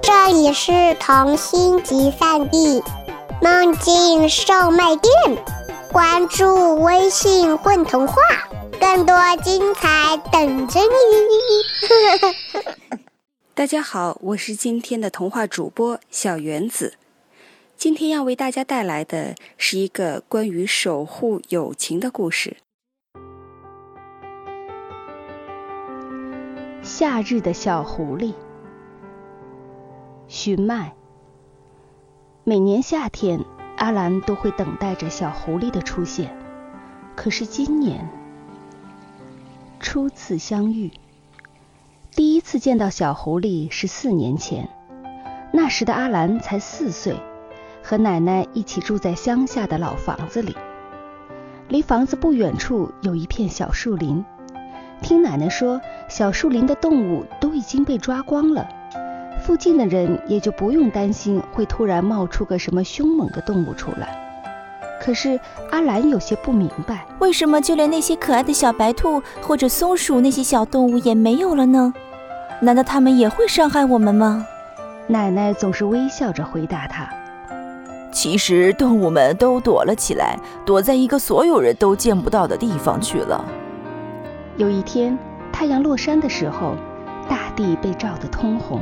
这里是童心集散地，梦境售卖店。关注微信“混童话”，更多精彩等着你。大家好，我是今天的童话主播小原子。今天要为大家带来的是一个关于守护友情的故事。夏日的小狐狸，寻麦。每年夏天，阿兰都会等待着小狐狸的出现。可是今年，初次相遇，第一次见到小狐狸是四年前，那时的阿兰才四岁。和奶奶一起住在乡下的老房子里，离房子不远处有一片小树林。听奶奶说，小树林的动物都已经被抓光了，附近的人也就不用担心会突然冒出个什么凶猛的动物出来。可是阿兰有些不明白，为什么就连那些可爱的小白兔或者松鼠那些小动物也没有了呢？难道它们也会伤害我们吗？奶奶总是微笑着回答他。其实动物们都躲了起来，躲在一个所有人都见不到的地方去了。有一天，太阳落山的时候，大地被照得通红。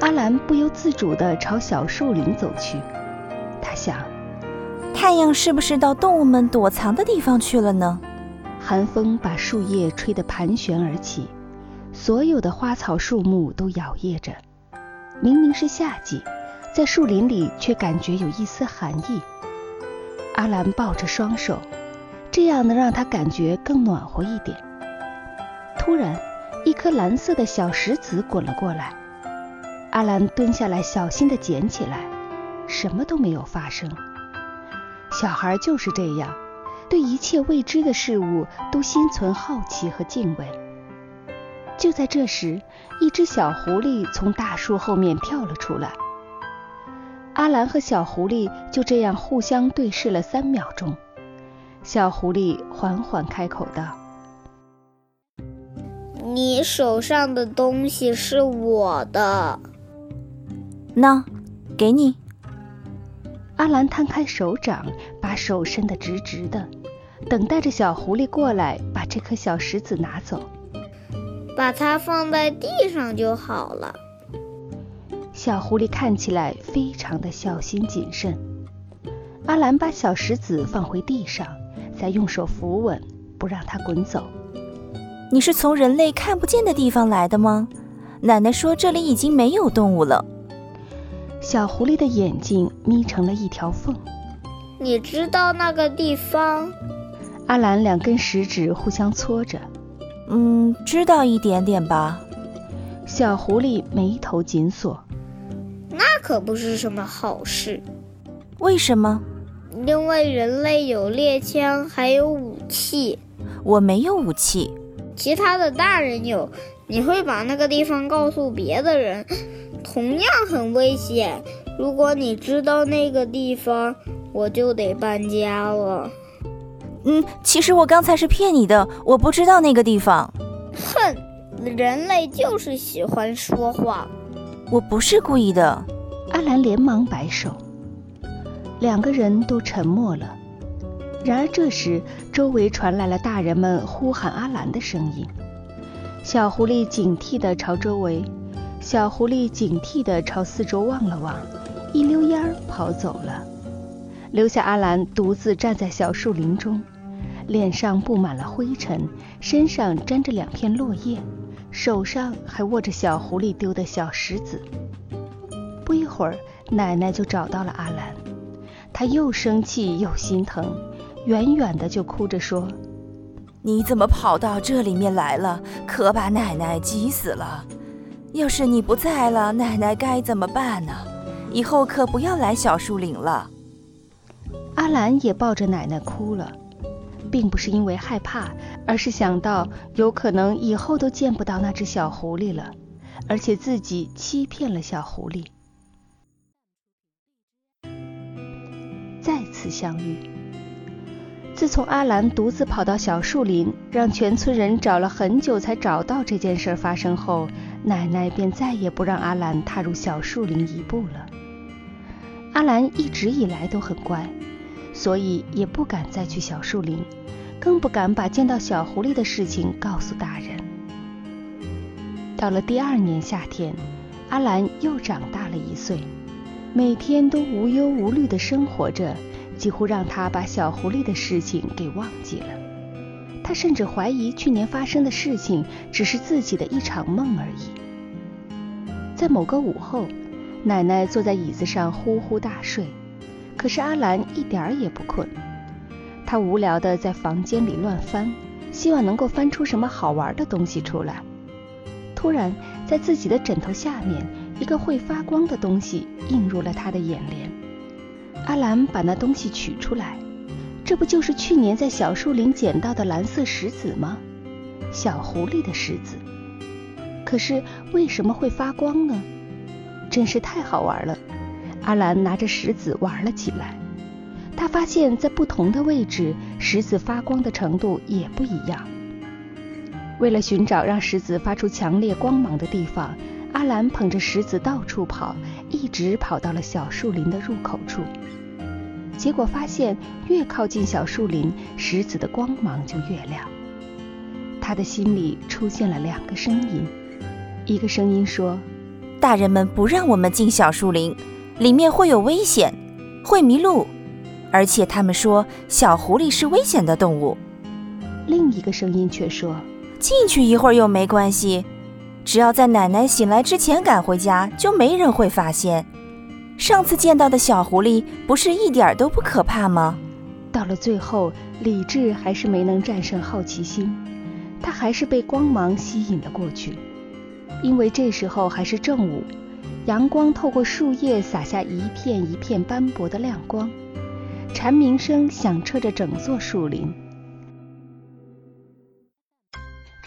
阿兰不由自主地朝小树林走去。他想，太阳是不是到动物们躲藏的地方去了呢？寒风把树叶吹得盘旋而起，所有的花草树木都摇曳着。明明是夏季。在树林里，却感觉有一丝寒意。阿兰抱着双手，这样能让他感觉更暖和一点。突然，一颗蓝色的小石子滚了过来，阿兰蹲下来，小心地捡起来，什么都没有发生。小孩就是这样，对一切未知的事物都心存好奇和敬畏。就在这时，一只小狐狸从大树后面跳了出来。阿兰和小狐狸就这样互相对视了三秒钟，小狐狸缓缓开口道：“你手上的东西是我的，那，给你。”阿兰摊开手掌，把手伸得直直的，等待着小狐狸过来把这颗小石子拿走，把它放在地上就好了。小狐狸看起来非常的小心谨慎。阿兰把小石子放回地上，再用手扶稳，不让它滚走。你是从人类看不见的地方来的吗？奶奶说这里已经没有动物了。小狐狸的眼睛眯成了一条缝。你知道那个地方？阿兰两根食指互相搓着。嗯，知道一点点吧。小狐狸眉头紧锁。那可不是什么好事。为什么？因为人类有猎枪，还有武器。我没有武器。其他的大人有。你会把那个地方告诉别的人，同样很危险。如果你知道那个地方，我就得搬家了。嗯，其实我刚才是骗你的，我不知道那个地方。哼，人类就是喜欢说谎。我不是故意的。阿兰连忙摆手，两个人都沉默了。然而这时，周围传来了大人们呼喊阿兰的声音。小狐狸警惕地朝周围，小狐狸警惕地朝四周望了望，一溜烟儿跑走了，留下阿兰独自站在小树林中，脸上布满了灰尘，身上沾着两片落叶，手上还握着小狐狸丢的小石子。不一会儿，奶奶就找到了阿兰，她又生气又心疼，远远的就哭着说：“你怎么跑到这里面来了？可把奶奶急死了！要是你不在了，奶奶该怎么办呢？以后可不要来小树林了。”阿兰也抱着奶奶哭了，并不是因为害怕，而是想到有可能以后都见不到那只小狐狸了，而且自己欺骗了小狐狸。再次相遇。自从阿兰独自跑到小树林，让全村人找了很久才找到这件事发生后，奶奶便再也不让阿兰踏入小树林一步了。阿兰一直以来都很乖，所以也不敢再去小树林，更不敢把见到小狐狸的事情告诉大人。到了第二年夏天，阿兰又长大了一岁，每天都无忧无虑地生活着，几乎让他把小狐狸的事情给忘记了。他甚至怀疑去年发生的事情只是自己的一场梦而已。在某个午后，奶奶坐在椅子上呼呼大睡，可是阿兰一点儿也不困。他无聊地在房间里乱翻，希望能够翻出什么好玩的东西出来。突然，在自己的枕头下面，一个会发光的东西映入了他的眼帘。阿兰把那东西取出来。这不就是去年在小树林捡到的蓝色石子吗？小狐狸的石子。可是为什么会发光呢？真是太好玩了！阿兰拿着石子玩了起来。他发现，在不同的位置，石子发光的程度也不一样。为了寻找让石子发出强烈光芒的地方，阿兰捧着石子到处跑，一直跑到了小树林的入口处。结果发现，越靠近小树林，石子的光芒就越亮。他的心里出现了两个声音，一个声音说：“大人们不让我们进小树林，里面会有危险，会迷路，而且他们说小狐狸是危险的动物。”另一个声音却说：“进去一会儿又没关系，只要在奶奶醒来之前赶回家，就没人会发现。”上次见到的小狐狸不是一点都不可怕吗？到了最后，理智还是没能战胜好奇心，他还是被光芒吸引了过去。因为这时候还是正午，阳光透过树叶洒下一片一片斑驳的亮光，蝉鸣声响彻着整座树林。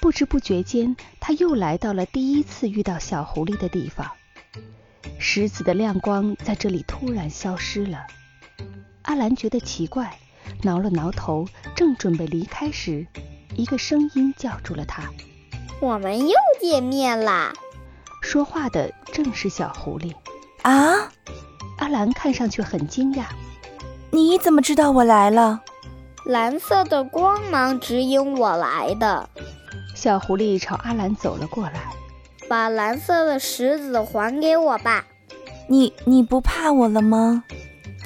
不知不觉间，他又来到了第一次遇到小狐狸的地方。石子的亮光在这里突然消失了。阿兰觉得奇怪，挠了挠头，正准备离开时，一个声音叫住了他：“我们又见面啦！”说话的正是小狐狸。啊！阿兰看上去很惊讶：“你怎么知道我来了？”蓝色的光芒指引我来的。小狐狸朝阿兰走了过来。把蓝色的石子还给我吧。你你不怕我了吗？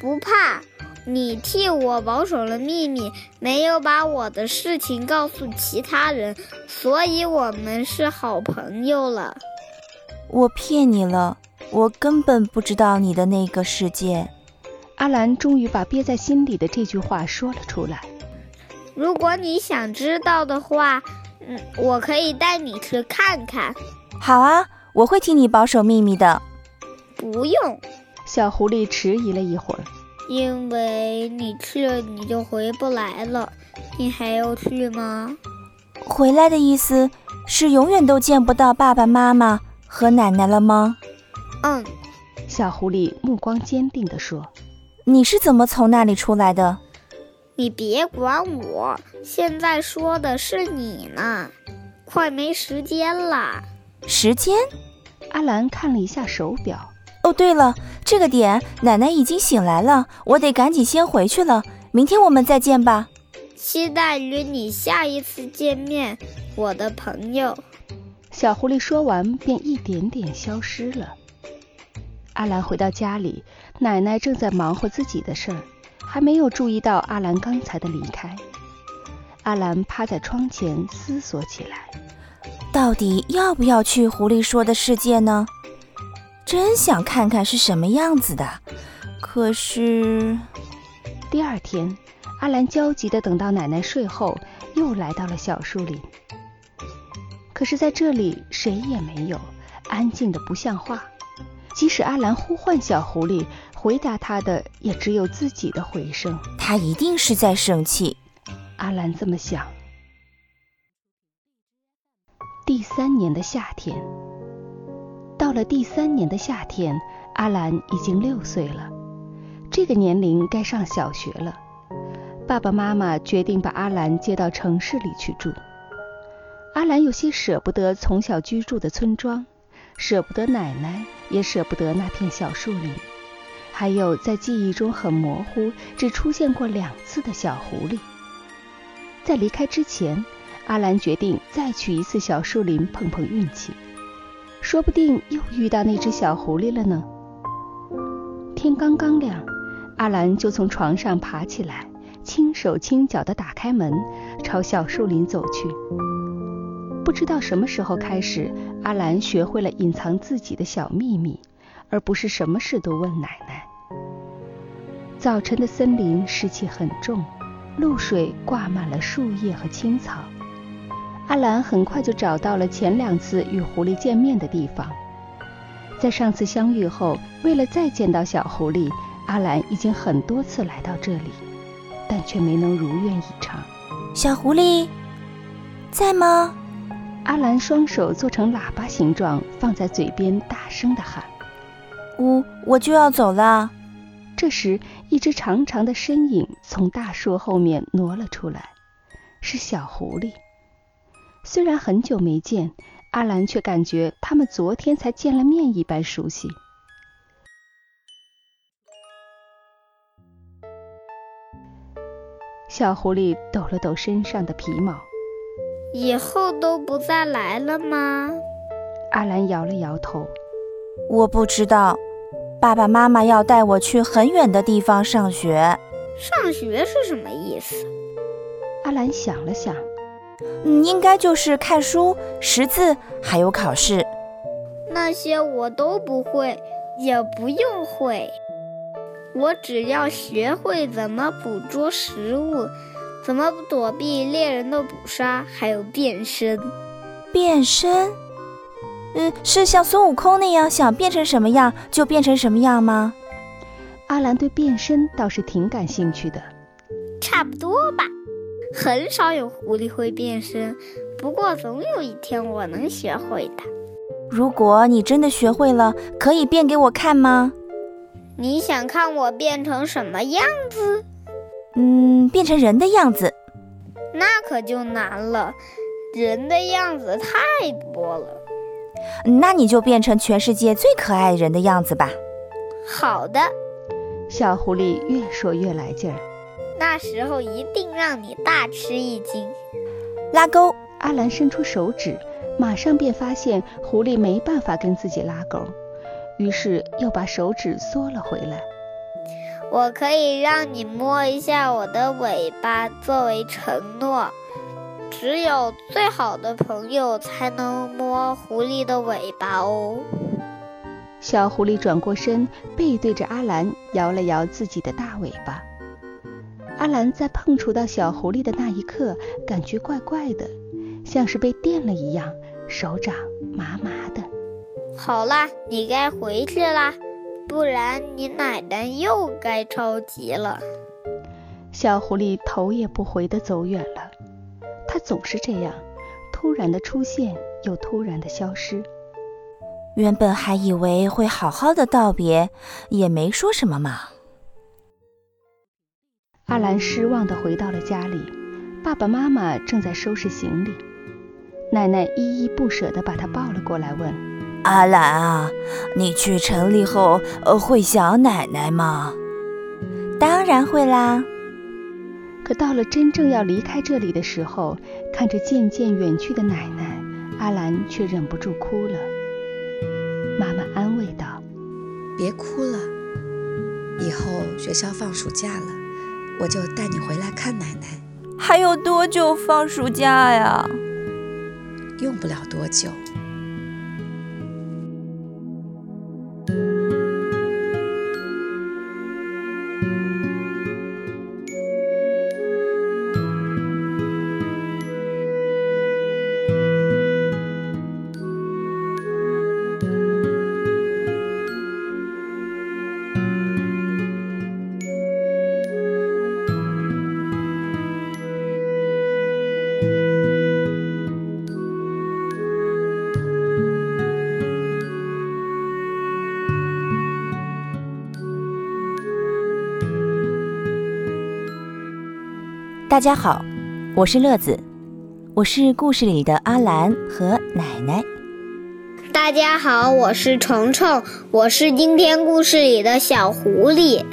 不怕。你替我保守了秘密，没有把我的事情告诉其他人，所以我们是好朋友了。我骗你了，我根本不知道你的那个世界。阿兰终于把憋在心里的这句话说了出来。如果你想知道的话，嗯，我可以带你去看看。好啊，我会替你保守秘密的。不用，小狐狸迟疑了一会儿。因为你去了你就回不来了。你还要去吗？回来的意思是永远都见不到爸爸妈妈和奶奶了吗？嗯，小狐狸目光坚定地说。你是怎么从那里出来的？你别管我，现在说的是你呢。快没时间了。时间，阿兰看了一下手表。哦，对了，这个点奶奶已经醒来了，我得赶紧先回去了。明天我们再见吧。期待与你下一次见面，我的朋友。小狐狸说完，便一点点消失了。阿兰回到家里，奶奶正在忙活自己的事儿，还没有注意到阿兰刚才的离开。阿兰趴在窗前思索起来。到底要不要去狐狸说的世界呢？真想看看是什么样子的。可是，第二天，阿兰焦急的等到奶奶睡后，又来到了小树林。可是，在这里谁也没有，安静的不像话。即使阿兰呼唤小狐狸，回答他的也只有自己的回声。他一定是在生气。阿兰这么想。第三年的夏天，到了第三年的夏天，阿兰已经六岁了。这个年龄该上小学了。爸爸妈妈决定把阿兰接到城市里去住。阿兰有些舍不得从小居住的村庄，舍不得奶奶，也舍不得那片小树林，还有在记忆中很模糊、只出现过两次的小狐狸。在离开之前，阿兰决定再去一次小树林碰碰运气，说不定又遇到那只小狐狸了呢。天刚刚亮，阿兰就从床上爬起来，轻手轻脚地打开门，朝小树林走去。不知道什么时候开始，阿兰学会了隐藏自己的小秘密，而不是什么事都问奶奶。早晨的森林湿气很重，露水挂满了树叶和青草。阿兰很快就找到了前两次与狐狸见面的地方。在上次相遇后，为了再见到小狐狸，阿兰已经很多次来到这里，但却没能如愿以偿。小狐狸，在吗？阿兰双手做成喇叭形状，放在嘴边，大声地喊：“我我就要走了。”这时，一只长长的身影从大树后面挪了出来，是小狐狸。虽然很久没见，阿兰却感觉他们昨天才见了面一般熟悉。小狐狸抖了抖身上的皮毛。以后都不再来了吗？阿兰摇了摇头。我不知道，爸爸妈妈要带我去很远的地方上学。上学是什么意思？阿兰想了想，嗯，应该就是看书、识字，还有考试。那些我都不会，也不用会。我只要学会怎么捕捉食物。怎么躲避猎人的捕杀？还有变身，变身，嗯，是像孙悟空那样想变成什么样就变成什么样吗？阿兰对变身倒是挺感兴趣的。差不多吧，很少有狐狸会变身，不过总有一天我能学会的。如果你真的学会了，可以变给我看吗？你想看我变成什么样子？嗯，变成人的样子，那可就难了。人的样子太多了，那你就变成全世界最可爱人的样子吧。好的，小狐狸越说越来劲儿。那时候一定让你大吃一惊。拉钩，阿兰伸出手指，马上便发现狐狸没办法跟自己拉钩，于是又把手指缩了回来。我可以让你摸一下我的尾巴作为承诺，只有最好的朋友才能摸狐狸的尾巴哦。小狐狸转过身，背对着阿兰，摇了摇自己的大尾巴。阿兰在碰触到小狐狸的那一刻，感觉怪怪的，像是被电了一样，手掌麻麻的。好啦，你该回去啦。不然你奶奶又该着急了。小狐狸头也不回地走远了。它总是这样，突然的出现，又突然的消失。原本还以为会好好的道别，也没说什么嘛。阿兰失望地回到了家里，爸爸妈妈正在收拾行李。奶奶依依不舍地把她抱了过来，问。阿兰啊，你去城里后，呃，会想奶奶吗？当然会啦。可到了真正要离开这里的时候，看着渐渐远去的奶奶，阿兰却忍不住哭了。妈妈安慰道：“别哭了，以后学校放暑假了，我就带你回来看奶奶。”还有多久放暑假呀？用不了多久。大家好，我是乐子，我是故事里的阿兰和奶奶。大家好，我是虫虫，我是今天故事里的小狐狸。